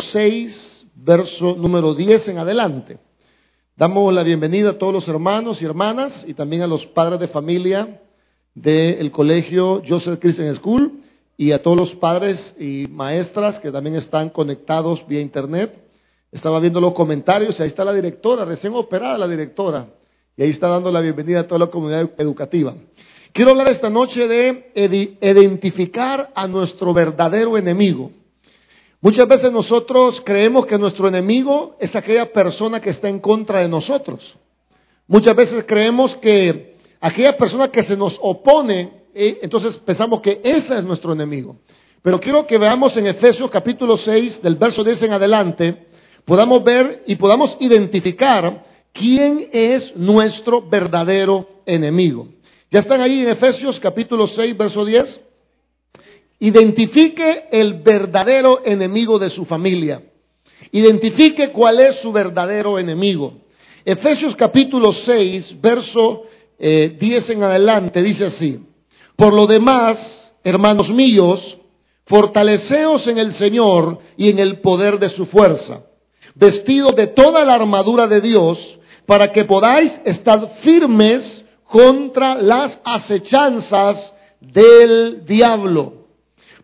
6, verso número 10 en adelante. Damos la bienvenida a todos los hermanos y hermanas y también a los padres de familia del colegio Joseph Christian School y a todos los padres y maestras que también están conectados vía internet. Estaba viendo los comentarios y ahí está la directora, recién operada la directora, y ahí está dando la bienvenida a toda la comunidad educativa. Quiero hablar esta noche de identificar a nuestro verdadero enemigo. Muchas veces nosotros creemos que nuestro enemigo es aquella persona que está en contra de nosotros. Muchas veces creemos que aquella persona que se nos opone, eh, entonces pensamos que ese es nuestro enemigo. Pero quiero que veamos en Efesios capítulo 6, del verso 10 en adelante, podamos ver y podamos identificar quién es nuestro verdadero enemigo. ¿Ya están ahí en Efesios capítulo 6, verso 10? Identifique el verdadero enemigo de su familia. Identifique cuál es su verdadero enemigo. Efesios capítulo 6, verso 10 eh, en adelante, dice así. Por lo demás, hermanos míos, fortaleceos en el Señor y en el poder de su fuerza, vestidos de toda la armadura de Dios, para que podáis estar firmes contra las acechanzas del diablo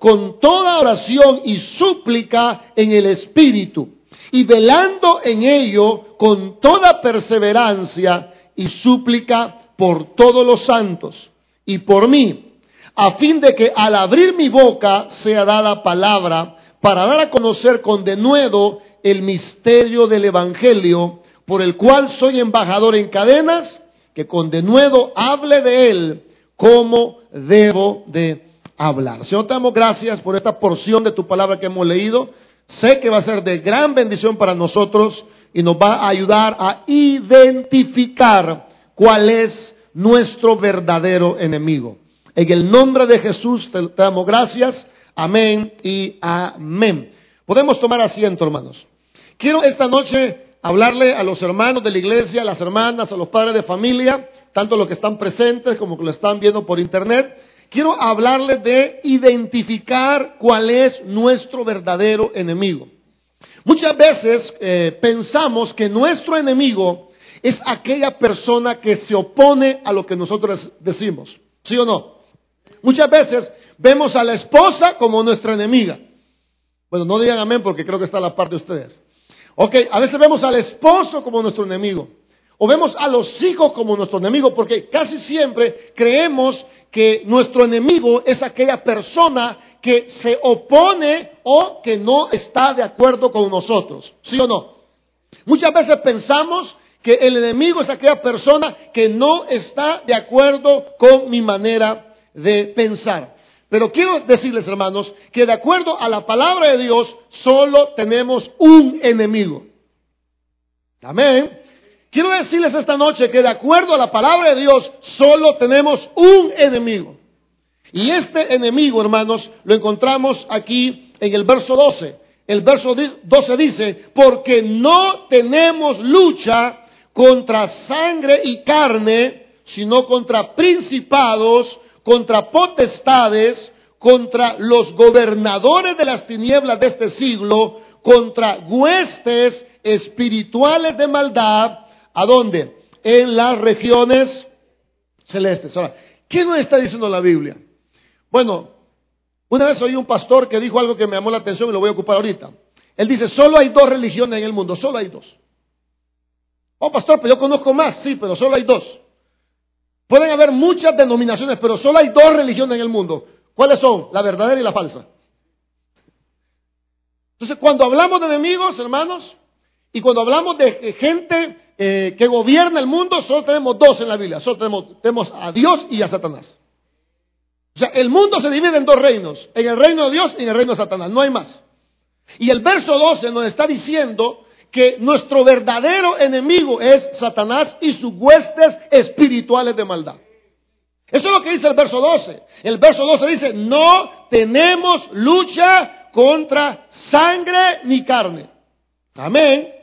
con toda oración y súplica en el Espíritu, y velando en ello con toda perseverancia y súplica por todos los santos y por mí, a fin de que al abrir mi boca sea dada palabra para dar a conocer con denuedo el misterio del Evangelio, por el cual soy embajador en cadenas, que con denuedo hable de él como debo de hablar. Señor, te damos gracias por esta porción de tu palabra que hemos leído. Sé que va a ser de gran bendición para nosotros y nos va a ayudar a identificar cuál es nuestro verdadero enemigo. En el nombre de Jesús te, damos gracias. Amén y amén. Podemos tomar asiento, hermanos. Quiero esta noche hablarle a los hermanos de la iglesia, a las hermanas, a los padres de familia, tanto los que están presentes como los que lo están viendo por internet. Quiero hablarles de identificar cuál es nuestro verdadero enemigo. Muchas veces eh, pensamos que nuestro enemigo es aquella persona que se opone a lo que nosotros decimos. ¿Sí o no? Muchas veces vemos a la esposa como nuestra enemiga. Bueno, no digan amén porque creo que está la parte de ustedes. Ok, a veces vemos al esposo como nuestro enemigo. O vemos a los hijos como nuestro enemigo, porque casi siempre creemos que nuestro enemigo es aquella persona que se opone o que no está de acuerdo con nosotros. ¿Sí o no? Muchas veces pensamos que el enemigo es aquella persona que no está de acuerdo con mi manera de pensar. Pero quiero decirles, hermanos, que de acuerdo a la palabra de Dios, solo tenemos un enemigo. Amén. Quiero decirles esta noche que de acuerdo a la palabra de Dios, solo tenemos un enemigo. Y este enemigo, hermanos, lo encontramos aquí en el verso 12. El verso 12 dice, porque no tenemos lucha contra sangre y carne, sino contra principados, contra potestades, contra los gobernadores de las tinieblas de este siglo, contra huestes espirituales de maldad ¿A dónde? En las regiones celestes. Ahora, ¿qué nos está diciendo la Biblia? Bueno, una vez oí un pastor que dijo algo que me llamó la atención y lo voy a ocupar ahorita. Él dice, solo hay dos religiones en el mundo, solo hay dos. Oh, pastor, pero yo conozco más, sí, pero solo hay dos. Pueden haber muchas denominaciones, pero solo hay dos religiones en el mundo. ¿Cuáles son? La verdadera y la falsa. Entonces, cuando hablamos de enemigos, hermanos, y cuando hablamos de gente eh, que gobierna el mundo, solo tenemos dos en la Biblia. Solo tenemos, tenemos a Dios y a Satanás. O sea, el mundo se divide en dos reinos. En el reino de Dios y en el reino de Satanás. No hay más. Y el verso 12 nos está diciendo que nuestro verdadero enemigo es Satanás y sus huestes espirituales de maldad. Eso es lo que dice el verso 12. El verso 12 dice, no tenemos lucha contra sangre ni carne. Amén.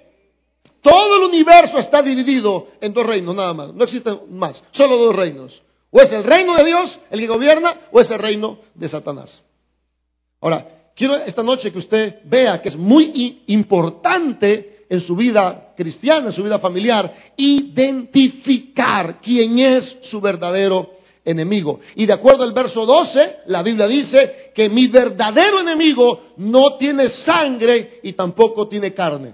Todo el universo está dividido en dos reinos, nada más. No existen más, solo dos reinos. O es el reino de Dios el que gobierna, o es el reino de Satanás. Ahora, quiero esta noche que usted vea que es muy importante en su vida cristiana, en su vida familiar, identificar quién es su verdadero enemigo. Y de acuerdo al verso 12, la Biblia dice que mi verdadero enemigo no tiene sangre y tampoco tiene carne.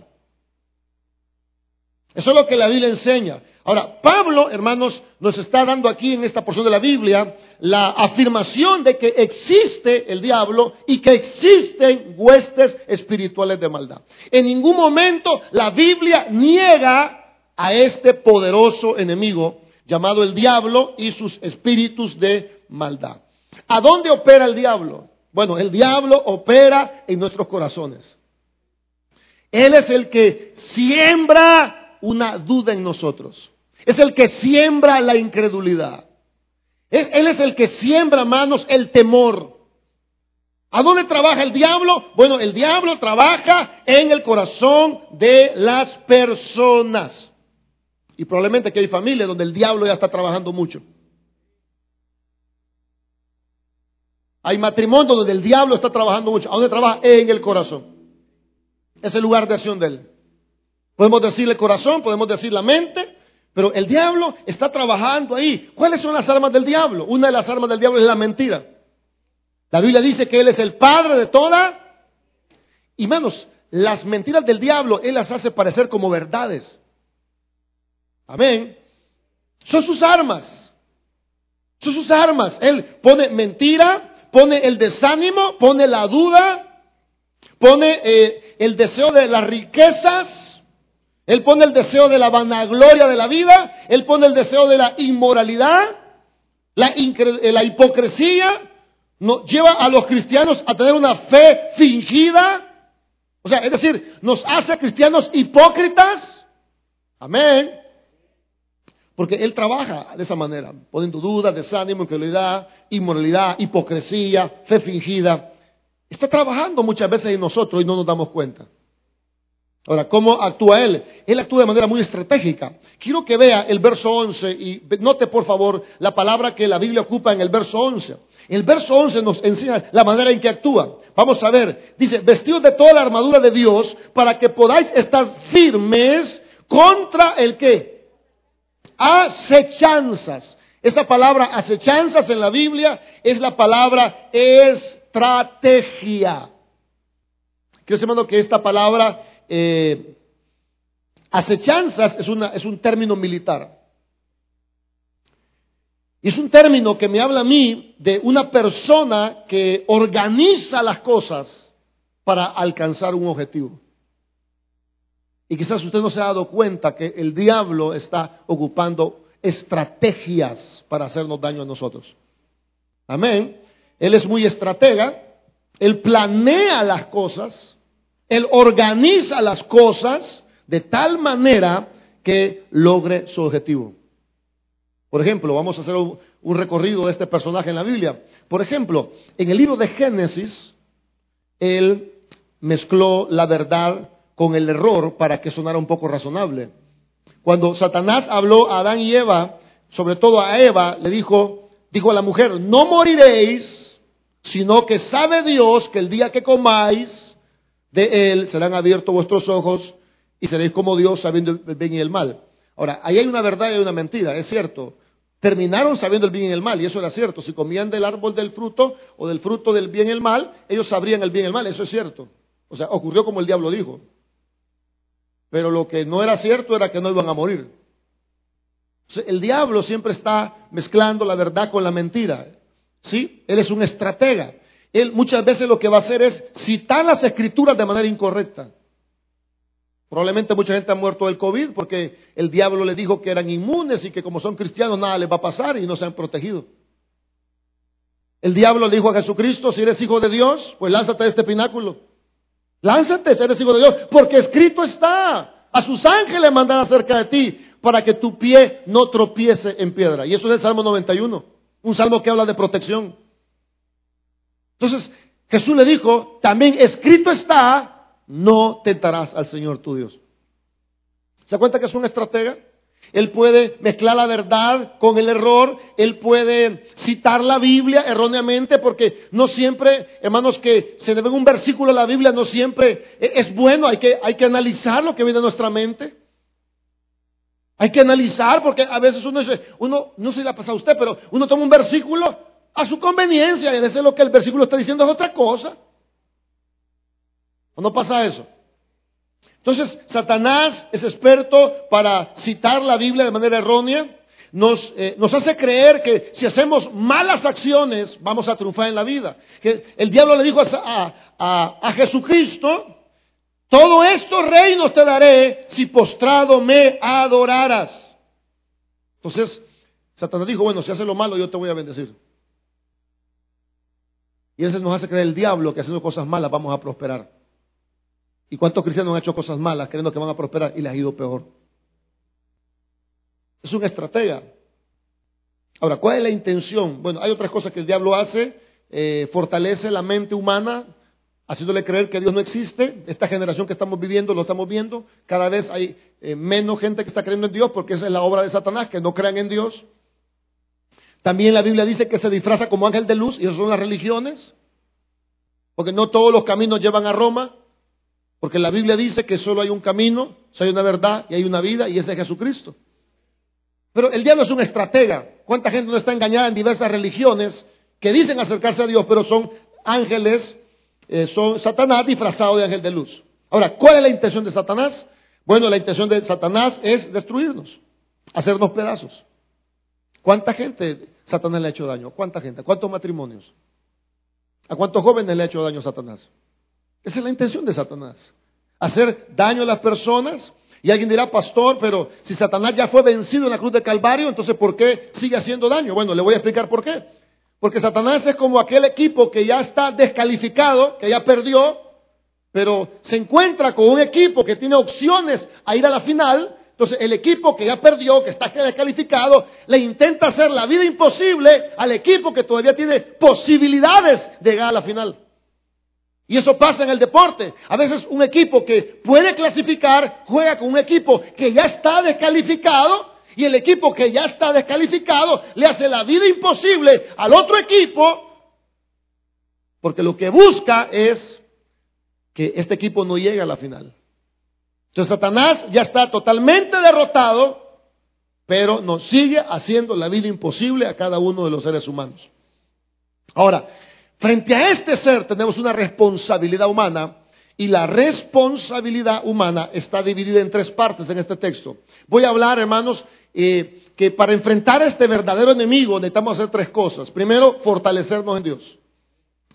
Eso es lo que la Biblia enseña. Ahora, Pablo, hermanos, nos está dando aquí en esta porción de la Biblia la afirmación de que existe el diablo y que existen huestes espirituales de maldad. En ningún momento la Biblia niega a este poderoso enemigo llamado el diablo y sus espíritus de maldad. ¿A dónde opera el diablo? Bueno, el diablo opera en nuestros corazones. Él es el que siembra una duda en nosotros. Es el que siembra la incredulidad. él es el que siembra, manos, el temor. ¿A dónde trabaja el diablo? Bueno, el diablo trabaja en el corazón de las personas. Y probablemente que hay familias donde el diablo ya está trabajando mucho. Hay matrimonios donde el diablo está trabajando mucho. ¿A dónde trabaja? En el corazón. Es el lugar de acción de él. Podemos decir el corazón, podemos decir la mente, pero el diablo está trabajando ahí. ¿Cuáles son las armas del diablo? Una de las armas del diablo es la mentira. La Biblia dice que él es el padre de toda. Y manos, las mentiras del diablo, él las hace parecer como verdades. Amén. Son sus armas. Son sus armas. Él pone mentira, pone el desánimo, pone la duda, pone eh, el deseo de las riquezas, él pone el deseo de la vanagloria de la vida, él pone el deseo de la inmoralidad, la, eh, la hipocresía, no, lleva a los cristianos a tener una fe fingida. O sea, es decir, nos hace cristianos hipócritas. Amén. Porque Él trabaja de esa manera, poniendo dudas, desánimo, incredulidad, inmoralidad, hipocresía, fe fingida. Está trabajando muchas veces en nosotros y no nos damos cuenta. Ahora, ¿cómo actúa Él? Él actúa de manera muy estratégica. Quiero que vea el verso 11 y note por favor la palabra que la Biblia ocupa en el verso 11. El verso 11 nos enseña la manera en que actúa. Vamos a ver, dice, vestidos de toda la armadura de Dios para que podáis estar firmes contra el que acechanzas. Esa palabra acechanzas en la Biblia es la palabra estrategia. Quiero decir, que esta palabra eh, acechanzas es, un término militar. Y es un término que me habla a mí de una persona que organiza las cosas para alcanzar un objetivo. Y quizás usted no se ha dado cuenta que el diablo está ocupando estrategias para hacernos daño a nosotros. Amén. Él es muy estratega, él planea las cosas, él organiza las cosas de tal manera que logre su objetivo. Por ejemplo, vamos a hacer un, recorrido de este personaje en la Biblia. Por ejemplo, en el libro de Génesis, él mezcló la verdad con el error para que sonara un poco razonable. Cuando Satanás habló a Adán y Eva, sobre todo a Eva, le dijo, dijo a la mujer, no moriréis, sino que sabe Dios que el día que comáis de él serán abiertos vuestros ojos y seréis como Dios sabiendo el bien y el mal. Ahora, ahí hay una verdad y hay una mentira, es cierto. Terminaron sabiendo el bien y el mal, y eso era cierto. Si comían del árbol del fruto o del fruto del bien y el mal, ellos sabrían el bien y el mal, eso es cierto. O sea, ocurrió como el diablo dijo. Pero lo que no era cierto era que no iban a morir. El diablo siempre está mezclando la verdad con la mentira. ¿Sí? Él es un estratega. Él muchas veces lo que va a hacer es citar las escrituras de manera incorrecta. Probablemente mucha gente ha muerto del COVID porque el diablo le dijo que eran inmunes y que como son cristianos nada les va a pasar y no se han protegido. El diablo le dijo a Jesucristo, si eres hijo de Dios, pues lánzate de este pináculo. Lánzate, si eres hijo de Dios, porque escrito está, a sus ángeles mandará cerca de ti para que tu pie no tropiece en piedra. Y eso es el Salmo 91, un salmo que habla de protección. Entonces, Jesús le dijo, también escrito está, no tentarás al Señor tu Dios. ¿Se cuenta que es un estratega? Él puede mezclar la verdad con el error, él puede citar la Biblia erróneamente, porque no siempre, hermanos, que se debe un versículo de la Biblia, no siempre e-, es bueno, hay que, hay que analizar lo que viene a nuestra mente. Hay que analizar, porque a veces uno dice, uno, no sé si le ha pasado a usted, pero uno toma un versículo a su conveniencia y a veces lo que el versículo está diciendo es otra cosa. ¿O no pasa eso? Entonces, Satanás es experto para citar la Biblia de manera errónea. Nos, eh, hace creer que si hacemos malas acciones vamos a triunfar en la vida. Que el diablo le dijo a, a, a Jesucristo, todo esto reinos te daré si postrado me adoraras. Entonces, Satanás dijo, bueno, si haces lo malo yo te voy a bendecir. Y eso nos hace creer el diablo que haciendo cosas malas vamos a prosperar. ¿Y cuántos cristianos han hecho cosas malas creyendo que van a prosperar y les ha ido peor? Es un estratega. Ahora, ¿cuál es la intención? Bueno, hay otras cosas que el diablo hace. Eh, fortalece la mente humana, haciéndole creer que Dios no existe. Esta generación que estamos viviendo, lo estamos viendo. Cada vez hay eh, menos gente que está creyendo en Dios porque esa es la obra de Satanás, que no crean en Dios. También la Biblia dice que se disfraza como ángel de luz y eso son las religiones. Porque no todos los caminos llevan a Roma. Porque la Biblia dice que solo hay un camino, hay una verdad y hay una vida y ese es Jesucristo. Pero el diablo es un estratega. ¿Cuánta gente no está engañada en diversas religiones que dicen acercarse a Dios, pero son ángeles, eh, son Satanás disfrazado de ángel de luz? Ahora, ¿cuál es la intención de Satanás? Bueno, la intención de Satanás es destruirnos, hacernos pedazos. ¿Cuánta gente Satanás le ha hecho daño? ¿Cuánta gente? ¿Cuántos matrimonios? ¿A cuántos jóvenes le ha hecho daño Satanás? Esa es la intención de Satanás. Hacer daño a las personas. Y alguien dirá, pastor, pero si Satanás ya fue vencido en la cruz de Calvario, entonces ¿por qué sigue haciendo daño? Bueno, le voy a explicar por qué. Porque Satanás es como aquel equipo que ya está descalificado, que ya perdió, pero se encuentra con un equipo que tiene opciones a ir a la final. Entonces el equipo que ya perdió, que está descalificado, le intenta hacer la vida imposible al equipo que todavía tiene posibilidades de llegar a la final. Y eso pasa en el deporte. A veces un equipo que puede clasificar juega con un equipo que ya está descalificado y el equipo que ya está descalificado le hace la vida imposible al otro equipo porque lo que busca es que este equipo no llegue a la final. Entonces Satanás ya está totalmente derrotado, pero nos sigue haciendo la vida imposible a cada uno de los seres humanos. Ahora, Frente a este ser tenemos una responsabilidad humana y la responsabilidad humana está dividida en tres partes en este texto. Voy a hablar, hermanos, eh, que para enfrentar a este verdadero enemigo necesitamos hacer tres cosas. Primero, fortalecernos en Dios.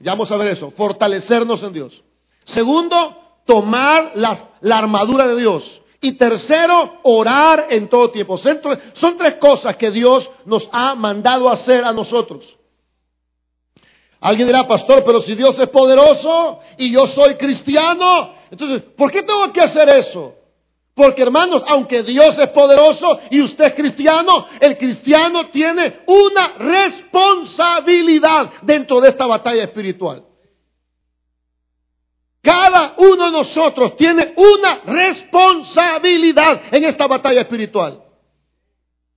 Ya vamos a ver eso, fortalecernos en Dios. Segundo, tomar la armadura de Dios. Y tercero, orar en todo tiempo. Son tres cosas que Dios nos ha mandado hacer a nosotros. Alguien dirá, pastor, pero si Dios es poderoso y yo soy cristiano, entonces, ¿por qué tengo que hacer eso? Porque hermanos, aunque Dios es poderoso y usted es cristiano, el cristiano tiene una responsabilidad dentro de esta batalla espiritual. Cada uno de nosotros tiene una responsabilidad en esta batalla espiritual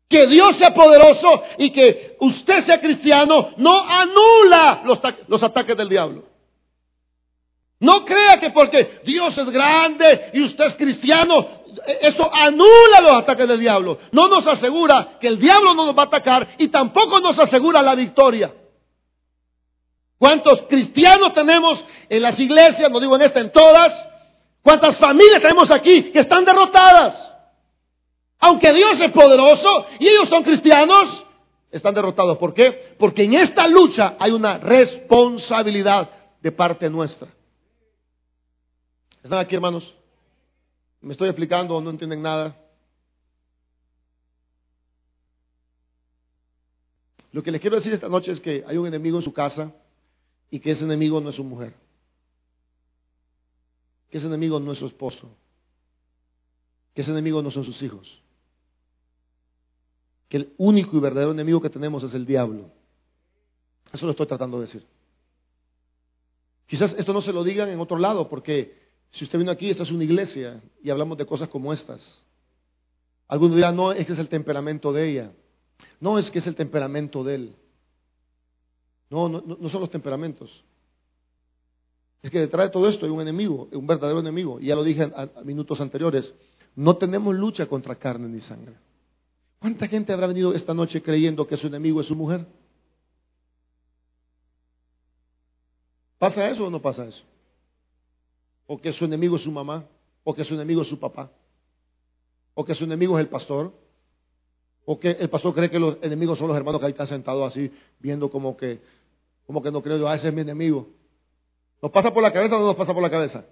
que Dios sea poderoso y que usted sea cristiano no anula los, ataques del diablo. No crea que porque Dios es grande y usted es cristiano, eso anula los ataques del diablo. No nos asegura que el diablo no nos va a atacar y tampoco nos asegura la victoria. ¿Cuántos cristianos tenemos en las iglesias? No digo en esta, en todas. ¿Cuántas familias tenemos aquí que están derrotadas? Aunque Dios es poderoso y ellos son cristianos, están derrotados. ¿Por qué? Porque en esta lucha hay una responsabilidad de parte nuestra. ¿Están aquí, hermanos? ¿Me estoy explicando o no entienden nada? Lo que les quiero decir esta noche es que hay un enemigo en su casa y que ese enemigo no es su mujer. Que ese enemigo no es su esposo. Que ese enemigo no son sus hijos. Que el único y verdadero enemigo que tenemos es el diablo. Eso lo estoy tratando de decir. Quizás esto no se lo digan en otro lado, porque si usted vino aquí, esta es una iglesia y hablamos de cosas como estas. Algunos dirán, no, es que es el temperamento de ella. No es que es el temperamento de él. No, no, no son los temperamentos. Es que detrás de todo esto hay un enemigo, un verdadero enemigo. Y ya lo dije a, minutos anteriores. No tenemos lucha contra carne ni sangre. ¿Cuánta gente habrá venido esta noche creyendo que su enemigo es su mujer? ¿Pasa eso o no pasa eso? ¿O que su enemigo es su mamá? ¿O que su enemigo es su papá? ¿O que su enemigo es el pastor? ¿O que el pastor cree que los enemigos son los hermanos que ahí están sentados así, viendo como que, como que no creo yo, ah, ese es mi enemigo? ¿Nos pasa por la cabeza o no nos pasa por la cabeza?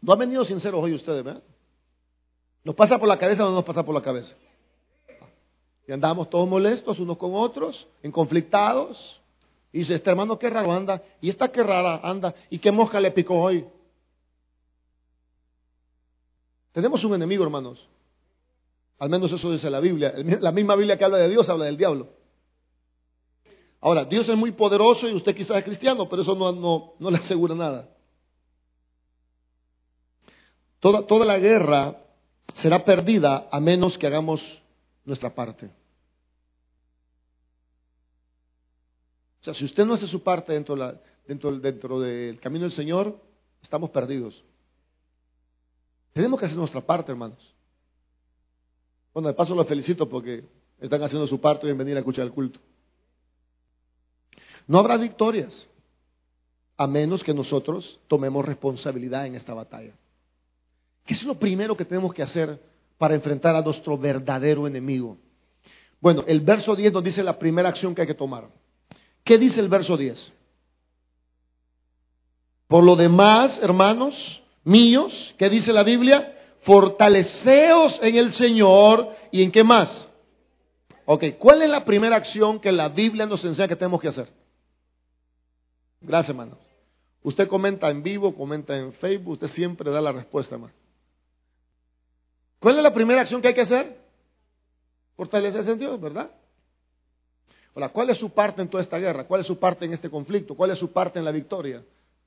No han venido sinceros hoy ustedes, ¿verdad? ¿Nos pasa por la cabeza o no nos pasa por la cabeza? Y andamos todos molestos unos con otros, conflictados. Y dice, este hermano qué raro anda, y esta qué rara anda, y qué mosca le picó hoy. Tenemos un enemigo, hermanos. Al menos eso dice la Biblia. La misma Biblia que habla de Dios habla del diablo. Ahora, Dios es muy poderoso y usted quizás es cristiano, pero eso no, le asegura nada. Toda, la guerra será perdida a menos que hagamos nuestra parte. O sea, si usted no hace su parte dentro, dentro, del camino del Señor, estamos perdidos. Tenemos que hacer nuestra parte, hermanos. Bueno, de paso los felicito porque están haciendo su parte en venir a escuchar el culto. No habrá victorias a menos que nosotros tomemos responsabilidad en esta batalla. ¿Qué es lo primero que tenemos que hacer para enfrentar a nuestro verdadero enemigo? Bueno, el verso 10 nos dice la primera acción que hay que tomar. ¿Qué dice el verso 10? Por lo demás, hermanos míos, ¿qué dice la Biblia? Fortaleceos en el Señor y en qué más. Ok, ¿cuál es la primera acción que la Biblia nos enseña que tenemos que hacer? Gracias, hermano. Usted comenta en vivo, comenta en Facebook, usted siempre da la respuesta, hermano. ¿Cuál es la primera acción que hay que hacer? Fortalecerse en Dios, ¿verdad? Ahora, ¿cuál es su parte en toda esta guerra? ¿Cuál es su parte en este conflicto? ¿Cuál es su parte en la victoria?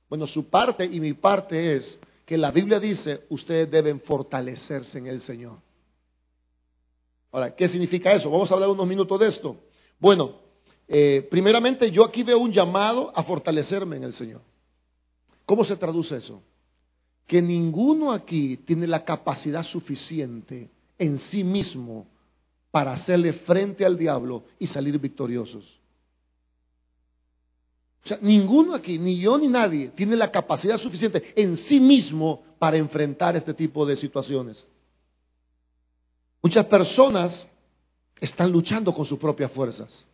Bueno, su parte y mi parte es que la Biblia dice, ustedes deben fortalecerse en el Señor. Ahora, ¿qué significa eso? Vamos a hablar unos minutos de esto. Bueno, eh, primeramente yo aquí veo un llamado a fortalecerme en el Señor. ¿Cómo se traduce eso? Que ninguno aquí tiene la capacidad suficiente en sí mismo para hacerle frente al diablo y salir victoriosos. O sea, ninguno aquí, ni yo ni nadie, tiene la capacidad suficiente en sí mismo para enfrentar este tipo de situaciones. Muchas personas están luchando con sus propias fuerzas.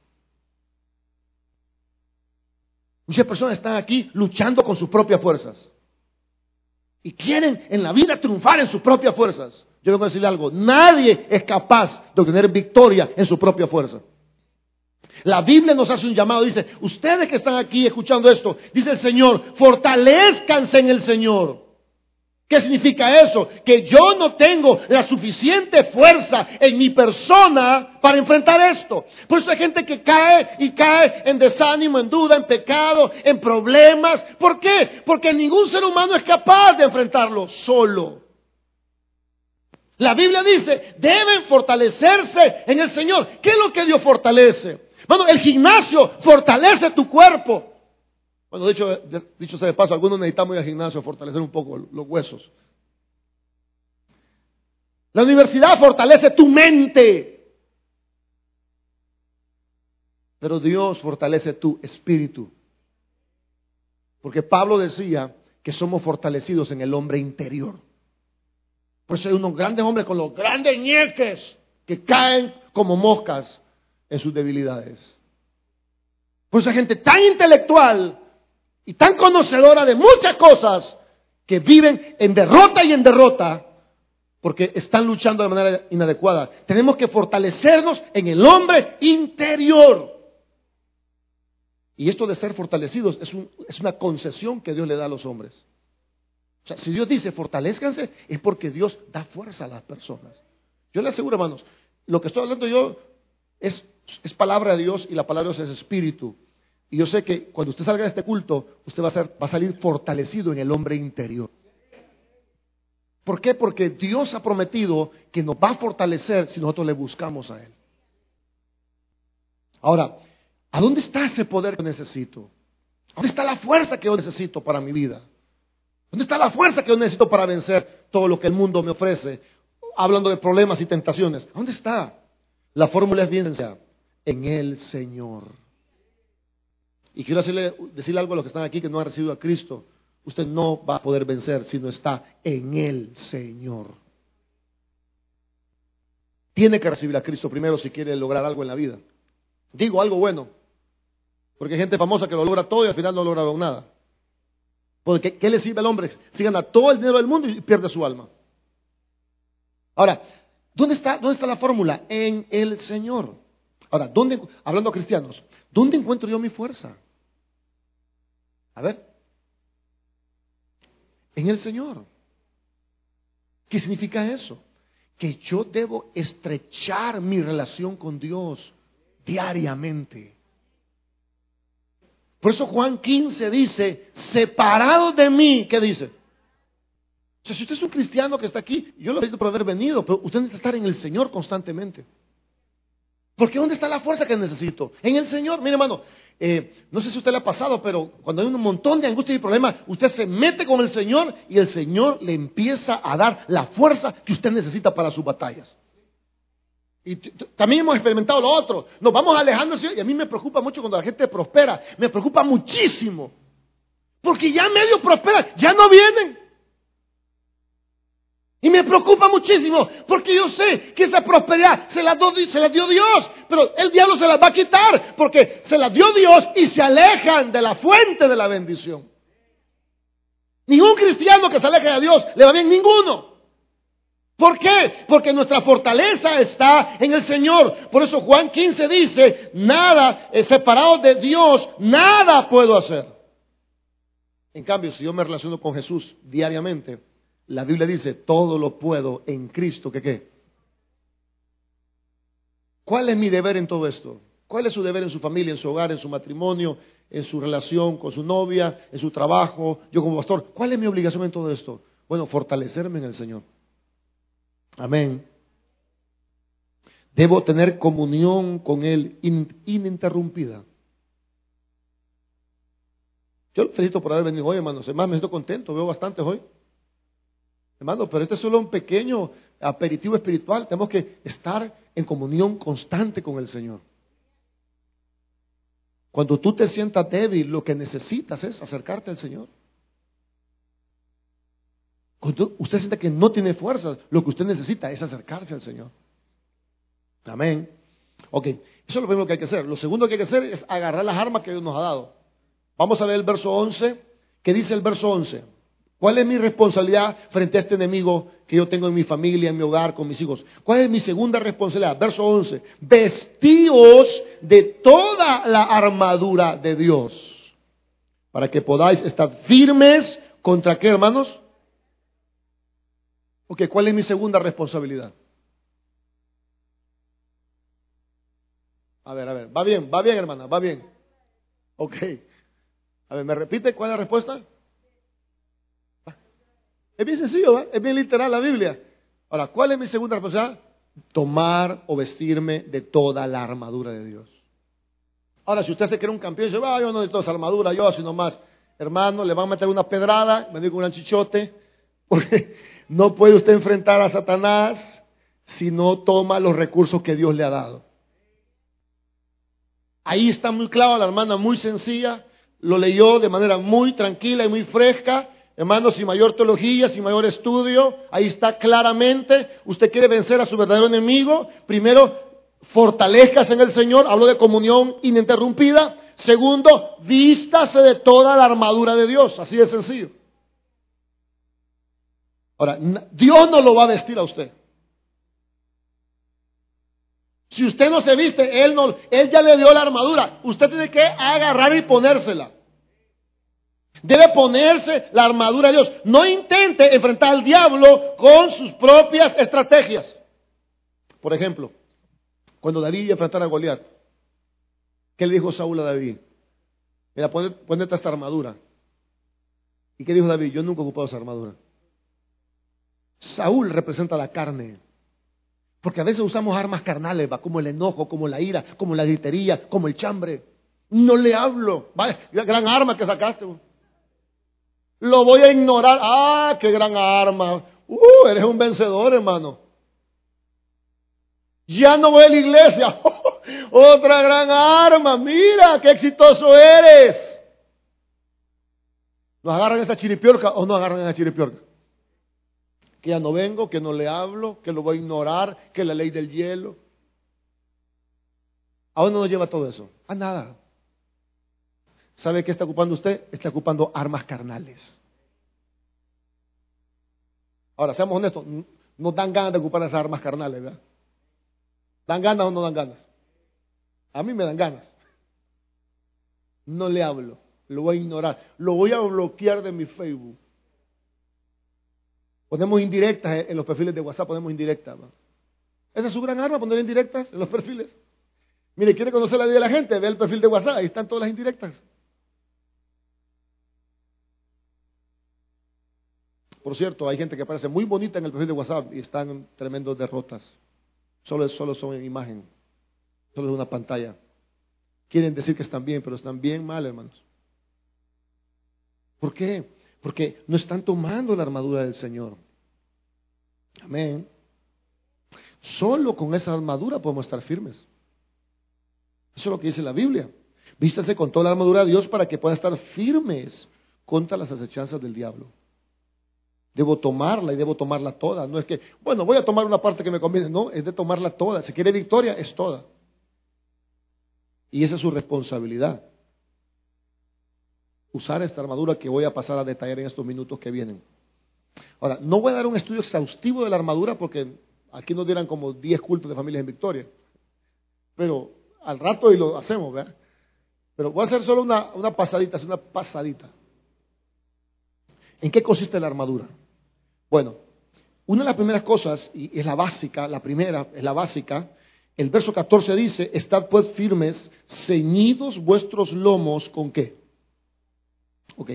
Muchas personas están aquí luchando con sus propias fuerzas. Y quieren en la vida triunfar en sus propias fuerzas. Yo vengo a decirle algo, nadie es capaz de obtener victoria en su propia fuerza. La Biblia nos hace un llamado, dice, ustedes que están aquí escuchando esto, dice el Señor, fortalezcanse en el Señor. ¿Qué significa eso? Que yo no tengo la suficiente fuerza en mi persona para enfrentar esto. Por eso hay gente que cae y cae en desánimo, en duda, en pecado, en problemas. ¿Por qué? Porque ningún ser humano es capaz de enfrentarlo solo. La Biblia dice, deben fortalecerse en el Señor. ¿Qué es lo que Dios fortalece? Bueno, el gimnasio fortalece tu cuerpo. Bueno, dicho, dicho sea de paso, algunos necesitamos ir al gimnasio a fortalecer un poco los huesos. La universidad fortalece tu mente. pero Dios fortalece tu espíritu. Porque Pablo decía que somos fortalecidos en el hombre interior. Por eso hay unos grandes hombres con los grandes ñeques que caen como moscas en sus debilidades. Por eso hay gente tan intelectual y tan conocedora de muchas cosas que viven en derrota y en derrota porque están luchando de manera inadecuada. Tenemos que fortalecernos en el hombre interior. Y esto de ser fortalecidos es, es, una concesión que Dios le da a los hombres. O sea, si Dios dice fortalezcanse, es porque Dios da fuerza a las personas. Yo le aseguro, hermanos, lo que estoy hablando yo es, es palabra de Dios y la palabra de Dios es espíritu. Y yo sé que cuando usted salga de este culto, usted va a, salir fortalecido en el hombre interior. ¿Por qué? Porque Dios ha prometido que nos va a fortalecer si nosotros le buscamos a Él. Ahora, ¿a dónde está ese poder que necesito? ¿Dónde está la fuerza que yo necesito para mi vida? ¿Dónde está la fuerza que yo necesito para vencer todo lo que el mundo me ofrece? Hablando de problemas y tentaciones. ¿Dónde está? La fórmula es bien sencilla. En el Señor. Y quiero decirle, decirle algo a los que están aquí que no han recibido a Cristo usted no va a poder vencer si no está en el Señor. Tiene que recibir a Cristo primero si quiere lograr algo en la vida. Digo algo bueno, porque hay gente famosa que lo logra todo y al final no lograron nada. Porque ¿qué le sirve al hombre si gana todo el dinero del mundo y pierde su alma? Ahora, ¿dónde está, dónde está la fórmula? En el Señor. Ahora, ¿dónde, hablando a cristianos, ¿dónde encuentro yo mi fuerza? A ver, en el Señor. ¿Qué significa eso? Que yo debo estrechar mi relación con Dios diariamente. Por eso Juan 15 dice, separado de mí, ¿qué dice? O sea, si usted es un cristiano que está aquí, yo lo he por haber venido, pero usted necesita estar en el Señor constantemente. Porque ¿dónde está la fuerza que necesito? En el Señor. Mire, hermano, eh, no sé si usted le ha pasado, pero cuando hay un montón de angustia y problemas, usted se mete con el Señor y el Señor le empieza a dar la fuerza que usted necesita para sus batallas. Y también hemos experimentado lo otro. Nos vamos alejando y a mí me preocupa mucho cuando la gente prospera. Me preocupa muchísimo. Porque ya medio prospera, ya no vienen. Y me preocupa muchísimo, porque yo sé que esa prosperidad se la, dio Dios, pero el diablo se la va a quitar, porque se la dio Dios y se alejan de la fuente de la bendición. Ningún cristiano que se aleje de Dios le va bien ninguno. ¿Por qué? Porque nuestra fortaleza está en el Señor. Por eso Juan 15 dice, nada, es separado de Dios, nada puedo hacer. En cambio, si yo me relaciono con Jesús diariamente, la Biblia dice, todo lo puedo en Cristo, ¿qué qué? ¿Cuál es mi deber en todo esto? ¿Cuál es su deber en su familia, en su hogar, en su matrimonio, en su relación con su novia, en su trabajo, yo como pastor? ¿Cuál es mi obligación en todo esto? Bueno, fortalecerme en el Señor. Amén. Debo tener comunión con Él ininterrumpida. Yo lo felicito por haber venido hoy, hermanos. Además, me estoy contento, veo bastantes hoy. Hermano, pero este es solo un pequeño aperitivo espiritual. Tenemos que estar en comunión constante con el Señor. Cuando tú te sientas débil, lo que necesitas es acercarte al Señor. Cuando usted siente que no tiene fuerza, lo que usted necesita es acercarse al Señor. Amén. Ok, eso es lo primero que hay que hacer. Lo segundo que hay que hacer es agarrar las armas que Dios nos ha dado. Vamos a ver el verso 11. ¿Qué dice el verso 11? ¿Cuál es mi responsabilidad frente a este enemigo que yo tengo en mi familia, en mi hogar, con mis hijos? ¿Cuál es mi segunda responsabilidad? Verso 11. Vestíos de toda la armadura de Dios para que podáis estar firmes contra qué, hermanos? Ok, ¿cuál es mi segunda responsabilidad? A ver, a ver, va bien, va bien, hermana, va bien. Ok. A ver, ¿me repite cuál es la respuesta? Es bien sencillo, es bien literal la Biblia. Ahora, ¿cuál es mi segunda responsabilidad? Tomar o vestirme de toda la armadura de Dios. Ahora, si usted se cree un campeón dice, ah, yo no necesito esa armadura, yo así nomás, hermano, le van a meter una pedrada, me digo un chichote, porque no puede usted enfrentar a Satanás si no toma los recursos que Dios le ha dado. Ahí está muy claro, la hermana muy sencilla, lo leyó de manera muy tranquila y muy fresca. Hermanos, sin mayor teología, sin mayor estudio, ahí está claramente. Usted quiere vencer a su verdadero enemigo. Primero, fortalezcas en el Señor. Hablo de comunión ininterrumpida. Segundo, vístase de toda la armadura de Dios. Así de sencillo. Ahora, Dios no lo va a vestir a usted. Si usted no se viste, él, él ya le dio la armadura. Usted tiene que agarrar y ponérsela. Debe ponerse la armadura de Dios. No intente enfrentar al diablo con sus propias estrategias. Por ejemplo, cuando David iba a enfrentar a Goliat, ¿qué le dijo Saúl a David? Mira, ponete esta armadura. ¿Y qué dijo David? Yo nunca he ocupado esa armadura. Saúl representa la carne. Porque a veces usamos armas carnales, va, como el enojo, como la ira, como la gritería, como el chambre. No le hablo. Vaya, gran arma que sacaste. Lo voy a ignorar. Ah, qué gran arma. Uh, eres un vencedor, hermano. Ya no voy a la iglesia. Otra gran arma. Mira, qué exitoso eres. ¿Nos agarran esa chiripiorca o no agarran esa chiripiorca? que ya no vengo, que no le hablo, que lo voy a ignorar, que la ley del hielo. ¿A dónde nos lleva todo eso? A nada. ¿Sabe qué está ocupando usted? Está ocupando armas carnales. Ahora, seamos honestos, no dan ganas de ocupar esas armas carnales, ¿verdad? ¿Dan ganas o no dan ganas? A mí me dan ganas. No le hablo, lo voy a ignorar, lo voy a bloquear de mi Facebook. Ponemos indirectas en los perfiles de WhatsApp, ponemos indirectas. Esa es su gran arma, poner indirectas en los perfiles. Mire, quiere conocer la vida de la gente, ve el perfil de WhatsApp, ahí están todas las indirectas. Por cierto, hay gente que parece muy bonita en el perfil de WhatsApp y están tremendos derrotas. Solo, solo son en imagen, solo es una pantalla. Quieren decir que están bien, pero están bien mal, hermanos. ¿Por qué? Porque no están tomando la armadura del Señor. Amén. Solo con esa armadura podemos estar firmes. Eso es lo que dice la Biblia. Vístase con toda la armadura de Dios para que puedan estar firmes contra las acechanzas del diablo. Debo tomarla y debo tomarla toda. No es que, bueno, voy a tomar una parte que me conviene. No, es de tomarla toda. Si quiere victoria, es toda. Y esa es su responsabilidad. Usar esta armadura que voy a pasar a detallar en estos minutos que vienen. Ahora, no voy a dar un estudio exhaustivo de la armadura porque aquí nos dieran como 10 cultos de familias en Victoria. Pero al rato y lo hacemos, ¿verdad? Pero voy a hacer solo una, una pasadita, una pasadita. ¿En qué consiste la armadura? Bueno, una de las primeras cosas, y es la básica, la primera es la básica, el verso 14 dice, estad pues firmes, ceñidos vuestros lomos con qué? Ok.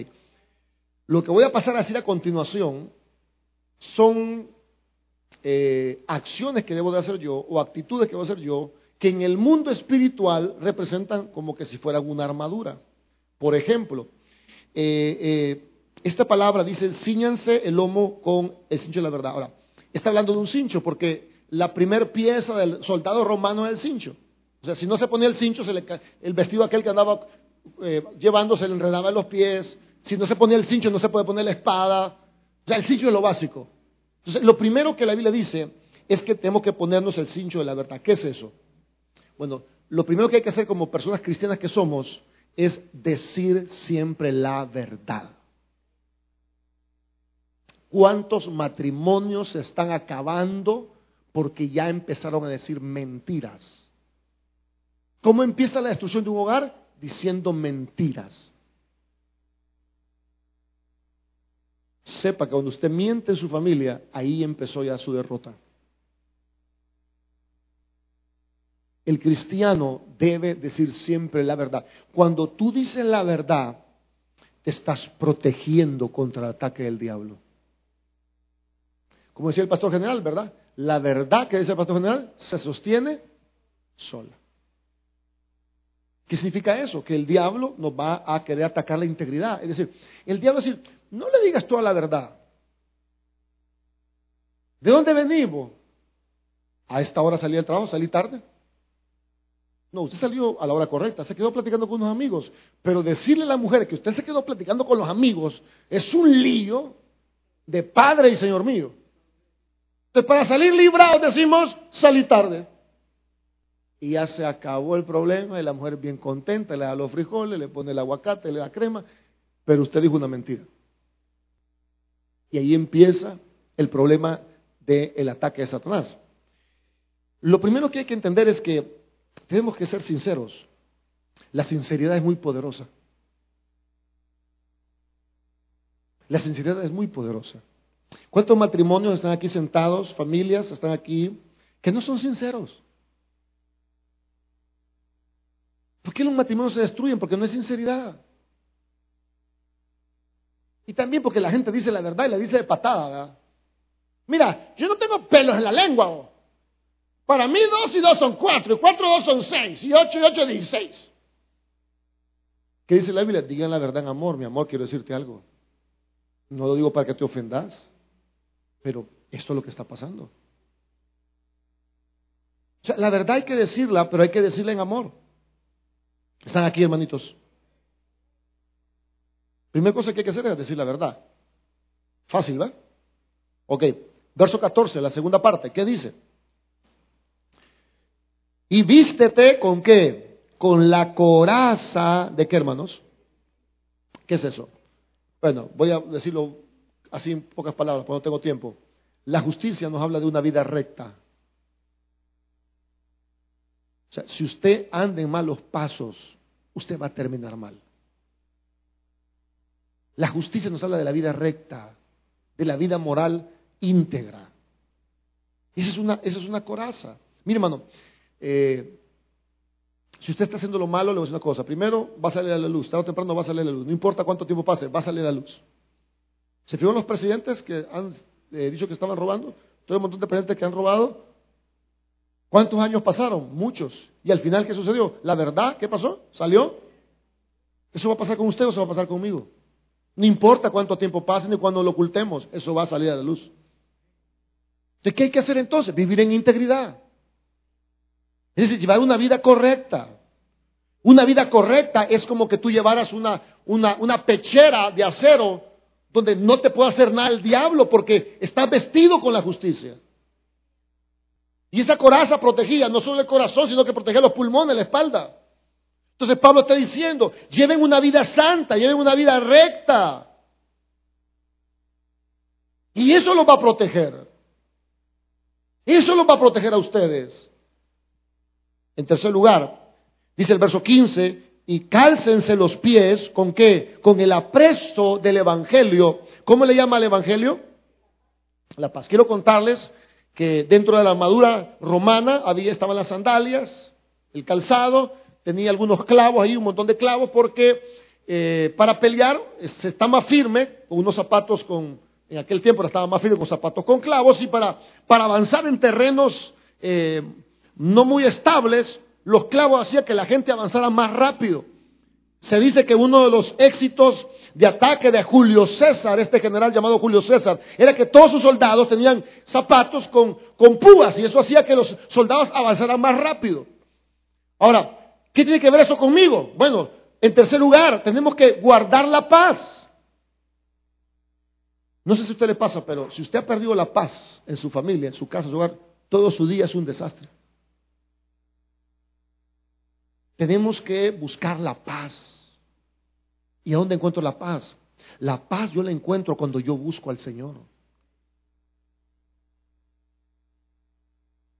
Lo que voy a pasar a decir a continuación son eh, acciones que debo de hacer yo o actitudes que debo hacer yo que en el mundo espiritual representan como que si fueran una armadura. Por ejemplo, eh, eh, esta palabra dice, ciñanse el lomo con el cincho de la verdad. Ahora, está hablando de un cincho porque la primer pieza del soldado romano era el cincho. O sea, si no se ponía el cincho, el vestido aquel que andaba llevando se le enredaba en los pies, si no se ponía el cincho, no se puede poner la espada. O sea, el cincho es lo básico. Entonces, lo primero que la Biblia dice es que tenemos que ponernos el cincho de la verdad. ¿Qué es eso? Bueno, lo primero que hay que hacer como personas cristianas que somos es decir siempre la verdad. ¿Cuántos matrimonios se están acabando porque ya empezaron a decir mentiras? ¿Cómo empieza la destrucción de un hogar? Diciendo mentiras. sepa que cuando usted miente en su familia, ahí empezó ya su derrota. El cristiano debe decir siempre la verdad. Cuando tú dices la verdad, te estás protegiendo contra el ataque del diablo. Como decía el pastor general, ¿verdad? La verdad que dice el pastor general se sostiene sola. ¿Qué significa eso? Que el diablo nos va a querer atacar la integridad. Es decir, el diablo va no le digas toda la verdad. ¿De dónde venimos? A esta hora salí del trabajo, salí tarde. No, usted salió a la hora correcta, se quedó platicando con unos amigos. Pero decirle a la mujer que usted se quedó platicando con los amigos es un lío de padre y señor mío. Entonces, para salir librados decimos, salí tarde. Y ya se acabó el problema y la mujer bien contenta, le da los frijoles, le pone el aguacate, le da crema, pero usted dijo una mentira. Y ahí empieza el problema del ataque de Satanás. Lo primero que hay que entender es que tenemos que ser sinceros. La sinceridad es muy poderosa. La sinceridad es muy poderosa. ¿Cuántos matrimonios están aquí sentados, familias están aquí, que no son sinceros? ¿Por qué los matrimonios se destruyen? Porque no hay sinceridad. Y también porque la gente dice la verdad y la dice de patada. Mira, yo no tengo pelos en la lengua. Para mí dos y dos son cuatro, y cuatro y dos son seis, y ocho y ocho dieciséis. ¿Qué dice la Biblia? Digan la verdad en amor, mi amor, quiero decirte algo. No lo digo para que te ofendas, pero esto es lo que está pasando. O sea, la verdad hay que decirla, pero hay que decirla en amor. Están aquí, hermanitos. Primera cosa que hay que hacer es decir la verdad. Fácil, ¿va? Ok, verso 14, la segunda parte, ¿qué dice? Y vístete con qué? Con la coraza de qué, hermanos? ¿Qué es eso? Bueno, voy a decirlo así en pocas palabras, porque no tengo tiempo. La justicia nos habla de una vida recta. O sea, si usted anda en malos pasos, usted va a terminar mal. La justicia nos habla de la vida recta, de la vida moral íntegra. Esa es una, esa es una coraza. Mire, hermano, eh, si usted está haciendo lo malo, le voy a decir una cosa. Primero, va a salir a la luz. Tarde o temprano va a salir a la luz. No importa cuánto tiempo pase, va a salir a la luz. ¿Se fijaron los presidentes que han eh, dicho que estaban robando? Todo un montón de presidentes que han robado. ¿Cuántos años pasaron? Muchos. Y al final, ¿qué sucedió? La verdad, ¿qué pasó? ¿Salió? ¿Eso va a pasar con usted o eso va a pasar conmigo? No importa cuánto tiempo pase ni cuando lo ocultemos, eso va a salir a la luz. ¿De qué hay que hacer entonces? Vivir en integridad. Es decir, llevar una vida correcta. Una vida correcta es como que tú llevaras una, una, una pechera de acero donde no te puede hacer nada el diablo porque estás vestido con la justicia. Y esa coraza protegía no solo el corazón, sino que protegía los pulmones, la espalda. Entonces Pablo está diciendo, lleven una vida santa, lleven una vida recta. Y eso los va a proteger. Eso los va a proteger a ustedes. En tercer lugar, dice el verso 15, y cálcense los pies con qué? Con el apresto del Evangelio. ¿Cómo le llama al Evangelio? La paz. Quiero contarles que dentro de la armadura romana había, estaban las sandalias, el calzado, tenía algunos clavos ahí, un montón de clavos, porque eh, para pelear se está más firme, con unos zapatos con, en aquel tiempo estaba más firme con zapatos con clavos, y para, para avanzar en terrenos eh, no muy estables, los clavos hacían que la gente avanzara más rápido. Se dice que uno de los éxitos de ataque de Julio César, este general llamado Julio César, era que todos sus soldados tenían zapatos con, con púas y eso hacía que los soldados avanzaran más rápido. Ahora, ¿qué tiene que ver eso conmigo? Bueno, en tercer lugar, tenemos que guardar la paz. No sé si a usted le pasa, pero si usted ha perdido la paz en su familia, en su casa, en su hogar, todo su día es un desastre. Tenemos que buscar la paz. ¿Y a dónde encuentro la paz? La paz yo la encuentro cuando yo busco al Señor.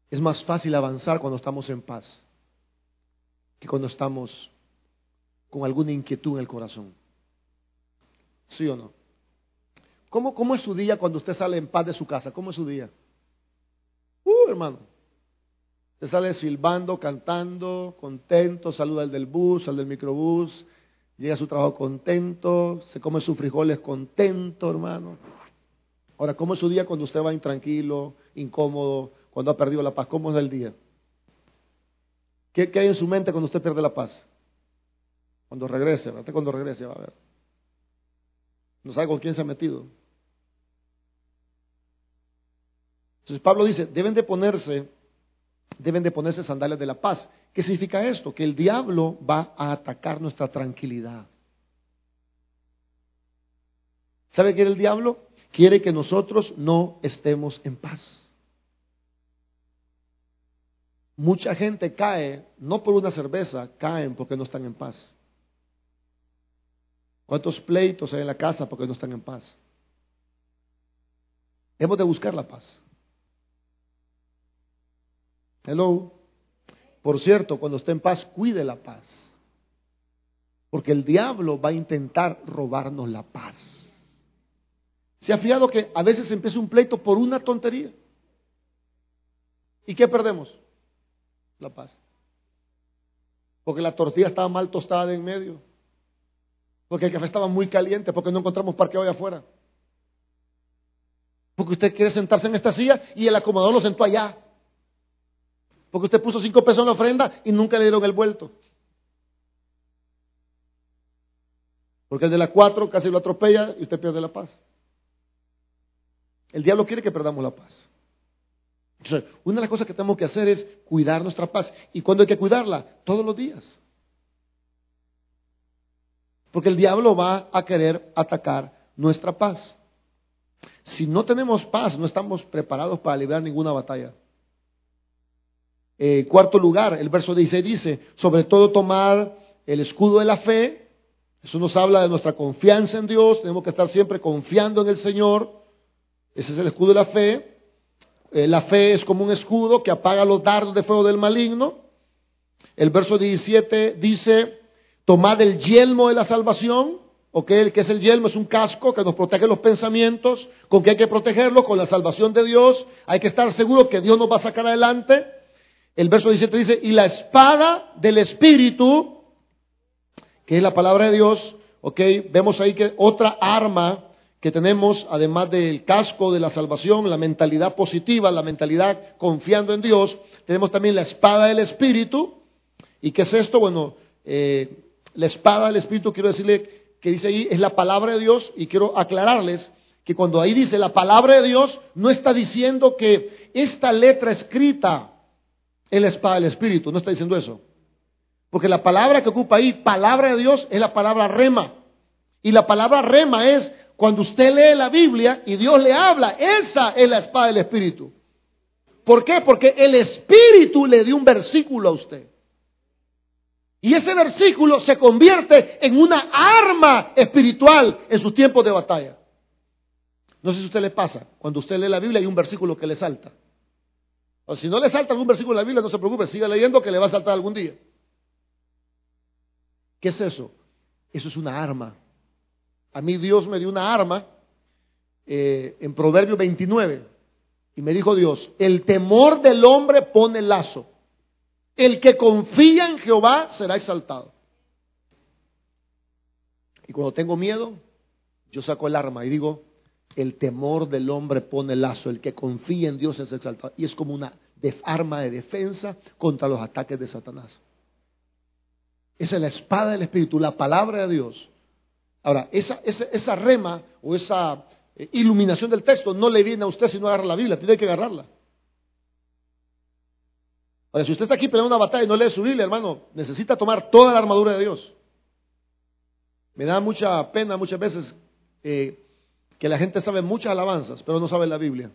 Es más fácil avanzar cuando estamos en paz que cuando estamos con alguna inquietud en el corazón. ¿Sí o no? ¿Cómo, ¿Cómo, es su día cuando usted sale en paz de su casa? ¿Cómo es su día? Uh, hermano. Se sale silbando, cantando, contento, saluda al del bus, al del microbús, llega a su trabajo contento, se come sus frijoles contento, hermano. Ahora, ¿cómo es su día cuando usted va intranquilo, incómodo, cuando ha perdido la paz? ¿Cómo es el día? ¿Qué, hay en su mente cuando usted pierde la paz? Cuando regrese, ¿verdad? Cuando regrese va a ver. No sabe con quién se ha metido. Entonces Pablo dice, deben de ponerse deben de ponerse sandalias de la paz. ¿Qué significa esto? Que el diablo va a atacar nuestra tranquilidad. ¿Sabe qué el diablo? Quiere que nosotros no estemos en paz. Mucha gente cae, no por una cerveza, caen porque no están en paz. ¿Cuántos pleitos hay en la casa porque no están en paz? Hemos de buscar la paz. Hello. Por cierto, cuando esté en paz, cuide la paz. Porque el diablo va a intentar robarnos la paz. ¿Se ha fijado que a veces empieza un pleito por una tontería? ¿Y qué perdemos? La paz. Porque la tortilla estaba mal tostada de en medio. Porque el café estaba muy caliente, porque no encontramos parqueo allá afuera. Porque usted quiere sentarse en esta silla y el acomodador lo sentó allá. Porque usted puso cinco pesos en la ofrenda y nunca le dieron el vuelto. Porque el de la cuatro casi lo atropella y usted pierde la paz. El diablo quiere que perdamos la paz. Entonces, una de las cosas que tenemos que hacer es cuidar nuestra paz. ¿Y cuándo hay que cuidarla? Todos los días. Porque el diablo va a querer atacar nuestra paz. Si no tenemos paz, no estamos preparados para librar ninguna batalla. Eh, cuarto lugar, el verso 16 dice, sobre todo tomar el escudo de la fe. Eso nos habla de nuestra confianza en Dios. Tenemos que estar siempre confiando en el Señor. Ese es el escudo de la fe. Eh, la fe es como un escudo que apaga los dardos de fuego del maligno. El verso 17 dice, tomad el yelmo de la salvación. ¿ok? El que es el yelmo es un casco que nos protege los pensamientos, con que hay que protegerlo, con la salvación de Dios. Hay que estar seguro que Dios nos va a sacar adelante. El verso 17 dice, y la espada del Espíritu, que es la palabra de Dios, ¿ok? Vemos ahí que otra arma que tenemos, además del casco de la salvación, la mentalidad positiva, la mentalidad confiando en Dios, tenemos también la espada del Espíritu. ¿Y qué es esto? Bueno, eh, la espada del Espíritu, quiero decirle que dice ahí, es la palabra de Dios y quiero aclararles que cuando ahí dice la palabra de Dios, no está diciendo que esta letra escrita es la espada del Espíritu, no está diciendo eso. Porque la palabra que ocupa ahí, palabra de Dios, es la palabra rema. Y la palabra rema es cuando usted lee la Biblia y Dios le habla, esa es la espada del Espíritu. ¿Por qué? Porque el Espíritu le dio un versículo a usted. Y ese versículo se convierte en una arma espiritual en sus tiempos de batalla. No sé si a usted le pasa, cuando usted lee la Biblia hay un versículo que le salta. O si no le salta algún versículo de la Biblia, no se preocupe, siga leyendo que le va a saltar algún día. ¿Qué es eso? Eso es una arma. A mí Dios me dio una arma eh, en Proverbio 29. Y me dijo Dios, el temor del hombre pone lazo. El que confía en Jehová será exaltado. Y cuando tengo miedo, yo saco el arma y digo, el temor del hombre pone lazo, el que confía en Dios es exaltado. Y es como una arma de defensa contra los ataques de Satanás. Esa es la espada del Espíritu, la palabra de Dios. Ahora, esa, esa, rema o esa eh, iluminación del texto no le viene a usted si no agarra la Biblia, tiene que agarrarla. Ahora, si usted está aquí peleando una batalla y no lee su Biblia, hermano, necesita tomar toda la armadura de Dios. Me da mucha pena muchas veces eh, que la gente sabe muchas alabanzas, pero no sabe la Biblia.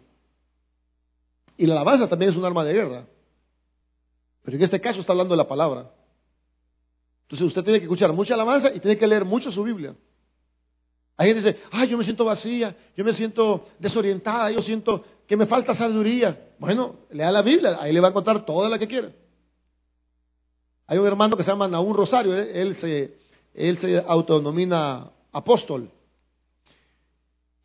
Y la alabanza también es un arma de guerra. Pero en este caso está hablando de la palabra. Entonces usted tiene que escuchar mucha alabanza y tiene que leer mucho su Biblia. Hay gente dice, ay, yo me siento vacía, yo me siento desorientada, yo siento que me falta sabiduría. Bueno, lea la Biblia, ahí le va a contar toda la que quiera. Hay un hermano que se llama Naúm Rosario, ¿eh? él, se, él se autonomina apóstol.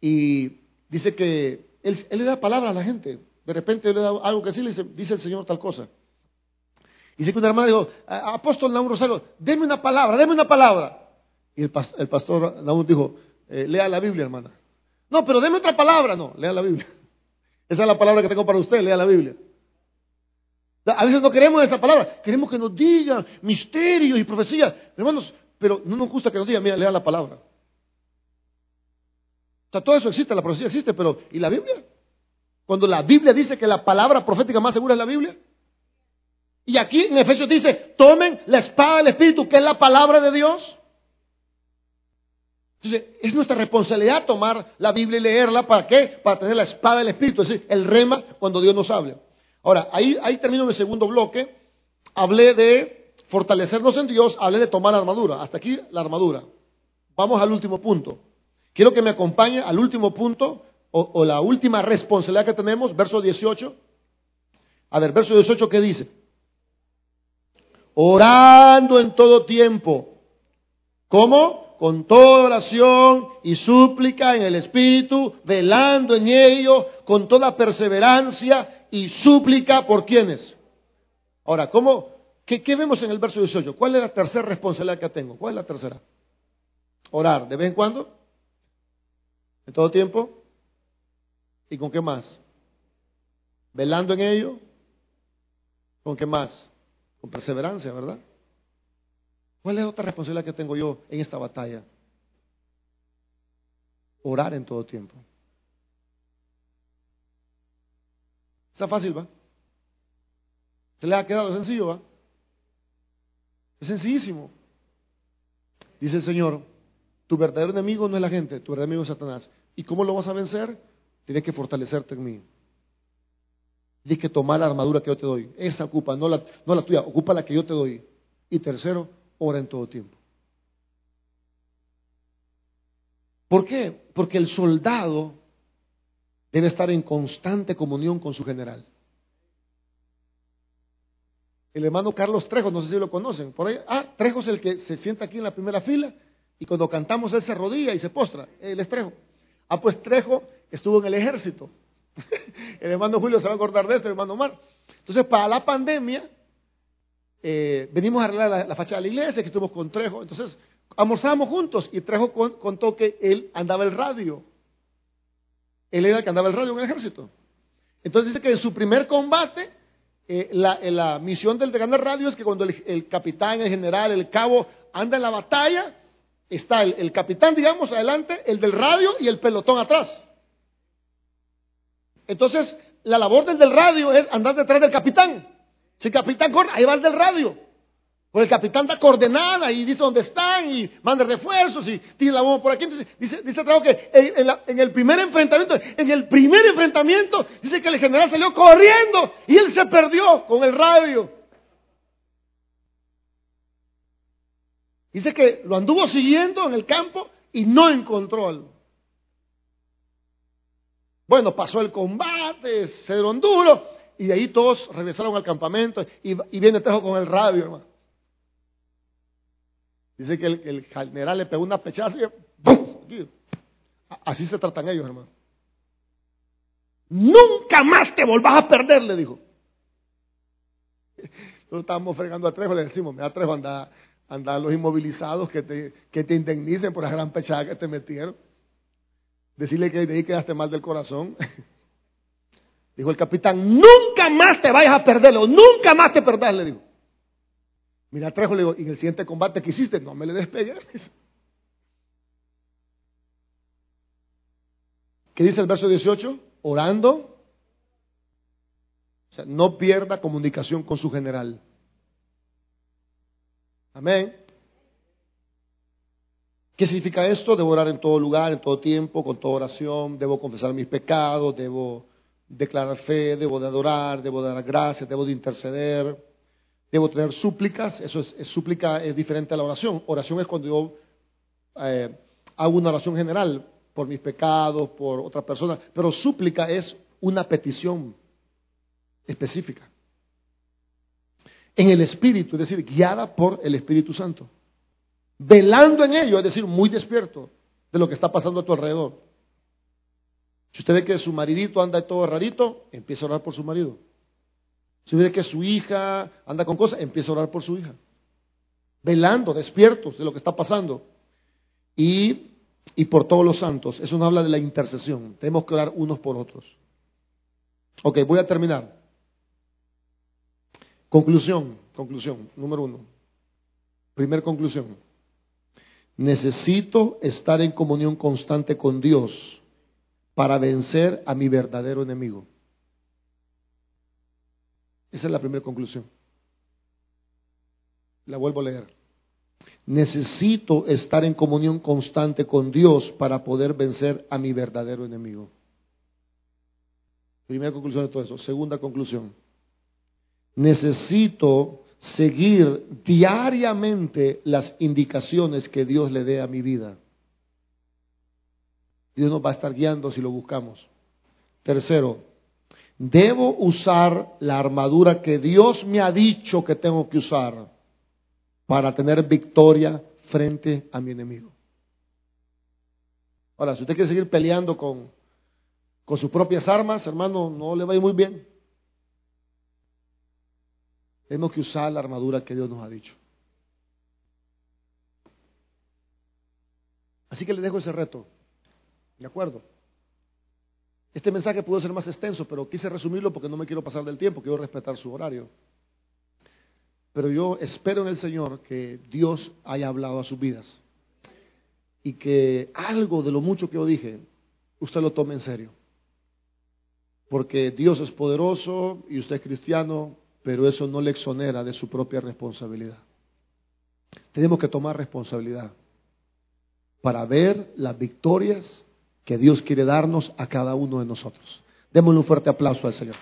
Y dice que él, le da palabra a la gente. De repente le da algo que sí le dice, dice el Señor tal cosa. Y dice que una hermana dijo, apóstol Naúm Rosario, deme una palabra, deme una palabra. Y el, pastor Naúm dijo, eh, lea la Biblia, hermana. No, pero deme otra palabra. No, lea la Biblia. Esa es la palabra que tengo para usted, lea la Biblia. A veces no queremos esa palabra, queremos que nos diga misterios y profecía. Hermanos, pero no nos gusta que nos diga, mira, lea la palabra. O todo eso existe, la profecía existe, pero ¿y la Biblia? Cuando la Biblia dice que la palabra profética más segura es la Biblia. Y aquí en Efesios dice, tomen la espada del Espíritu, que es la palabra de Dios. Entonces, es nuestra responsabilidad tomar la Biblia y leerla. ¿Para qué? Para tener la espada del Espíritu, es decir, el rema cuando Dios nos hable. Ahora, ahí, ahí termino mi segundo bloque. Hablé de fortalecernos en Dios, hablé de tomar armadura. Hasta aquí la armadura. Vamos al último punto. Quiero que me acompañe al último punto o, la última responsabilidad que tenemos, verso 18. A ver, verso 18, ¿qué dice? orando en todo tiempo. ¿Cómo? Con toda oración y súplica en el Espíritu, velando en ello, con toda perseverancia y súplica por quienes. Ahora, ¿cómo? ¿Qué, ¿Qué, vemos en el verso 18? ¿Cuál es la tercera responsabilidad que tengo? ¿Cuál es la tercera? Orar, ¿de vez en cuando? ¿En todo tiempo? ¿Y con qué más? ¿Velando en ello? ¿Con qué más? con perseverancia, ¿verdad? ¿Cuál es otra responsabilidad que tengo yo en esta batalla? Orar en todo tiempo. Está fácil, ¿va? ¿Se le ha quedado sencillo, va? Es sencillísimo. Dice el Señor, tu verdadero enemigo no es la gente, tu verdadero enemigo es Satanás. ¿Y cómo lo vas a vencer? Tienes que fortalecerte en mí. Tienes que tomar la armadura que yo te doy. Esa ocupa, no la, no la tuya, ocupa la que yo te doy. Y tercero, ora en todo tiempo. ¿Por qué? Porque el soldado debe estar en constante comunión con su general. El hermano Carlos Trejo, no sé si lo conocen, por ahí, ah, Trejo es el que se sienta aquí en la primera fila y cuando cantamos él se rodilla y se postra, él es Trejo. Ah, pues Trejo estuvo en el ejército el hermano Julio se va a acordar de esto, el hermano Omar. Entonces, para la pandemia, eh, venimos a arreglar la, fachada de la iglesia, que estuvimos con Trejo. Entonces, almorzábamos juntos y Trejo contó que él andaba el radio. Él era el que andaba el radio en el ejército. Entonces dice que en su primer combate, eh, la, misión del de ganar radio es que cuando el, capitán, el general, el cabo anda en la batalla, está el capitán, digamos, adelante, el del radio y el pelotón atrás. Entonces, la labor del, del radio es andar detrás del capitán. Si el capitán corre, ahí va el del radio. Pues el capitán da coordenada y dice dónde están y manda refuerzos y tira la bomba por aquí. dice, dice que en, en, el primer enfrentamiento, en el primer enfrentamiento, dice que el general salió corriendo y él se perdió con el radio. Dice que lo anduvo siguiendo en el campo y no encontró algo. Bueno, pasó el combate, se dieron duro, y de ahí todos regresaron al campamento y, viene Trejo con el radio, hermano. Dice que el, general le pegó una pechaza y ¡pum! Así se tratan ellos, hermano. Nunca más te volvás a perder, le dijo. Nosotros estábamos fregando a Trejo, le decimos, mira Trejo, anda, anda a los inmovilizados que te, que te indemnicen por la gran pechada que te metieron decirle que de ahí quedaste mal del corazón. Dijo el capitán, nunca más te vayas a perderlo, nunca más te perdás, le digo. Mira, Trejo, le digo, y en el siguiente combate que hiciste, no me le despegues. ¿Qué dice el verso 18? Orando. O sea, no pierda comunicación con su general. Amén. ¿Qué significa esto? Debo orar en todo lugar, en todo tiempo, con toda oración, debo confesar mis pecados, debo declarar fe, debo de adorar, debo de dar gracias, debo de interceder, debo tener súplicas, eso es, súplica es diferente a la oración. Oración es cuando yo eh, hago una oración general por mis pecados, por otra persona, pero súplica es una petición específica. En el Espíritu, es decir, guiada por el Espíritu Santo velando en ello, es decir, muy despierto de lo que está pasando a tu alrededor. Si usted ve que su maridito anda todo rarito, empieza a orar por su marido. Si ve que su hija anda con cosas, empieza a orar por su hija. Velando, despiertos de lo que está pasando. Y, y por todos los santos. Eso nos habla de la intercesión. Tenemos que orar unos por otros. Ok, voy a terminar. Conclusión, conclusión, número uno. Primer conclusión. Necesito estar en comunión constante con Dios para vencer a mi verdadero enemigo. Esa es la primera conclusión. La vuelvo a leer. Necesito estar en comunión constante con Dios para poder vencer a mi verdadero enemigo. Primera conclusión de todo eso. Segunda conclusión. Necesito seguir diariamente las indicaciones que Dios le dé a mi vida. Dios nos va a estar guiando si lo buscamos. Tercero, debo usar la armadura que Dios me ha dicho que tengo que usar para tener victoria frente a mi enemigo. Ahora, si usted quiere seguir peleando con, con sus propias armas, hermano, no le va a ir muy bien. Tenemos que usar la armadura que Dios nos ha dicho. Así que le dejo ese reto. ¿De acuerdo? Este mensaje pudo ser más extenso, pero quise resumirlo porque no me quiero pasar del tiempo, quiero respetar su horario. Pero yo espero en el Señor que Dios haya hablado a sus vidas y que algo de lo mucho que yo dije, usted lo tome en serio. Porque Dios es poderoso y usted es cristiano, pero eso no le exonera de su propia responsabilidad. Tenemos que tomar responsabilidad para ver las victorias que Dios quiere darnos a cada uno de nosotros. Démosle un fuerte aplauso al Señor.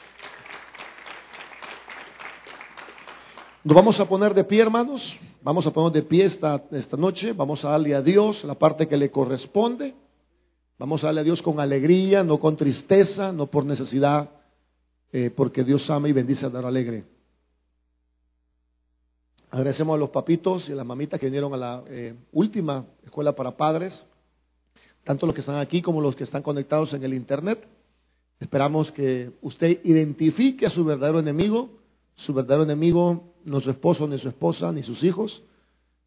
Nos vamos a poner de pie, hermanos. Vamos a poner de pie esta, esta noche. Vamos a darle a Dios la parte que le corresponde. Vamos a darle a Dios con alegría, no con tristeza, no por necesidad, eh, porque Dios ama y bendice a dar alegre. Agradecemos a los papitos y a las mamitas que vinieron a la eh, última escuela para padres, tanto los que están aquí como los que están conectados en el Internet. Esperamos que usted identifique a su verdadero enemigo su verdadero enemigo no es su esposo, ni su esposa, ni sus hijos.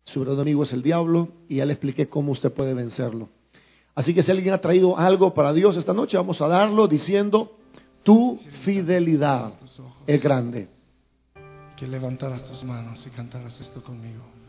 Su verdadero enemigo es el diablo y ya le expliqué cómo usted puede vencerlo. Así que si alguien ha traído algo para Dios esta noche, vamos a darlo diciendo, tu fidelidad es grande. Que levantaras tus manos y cantaras esto conmigo.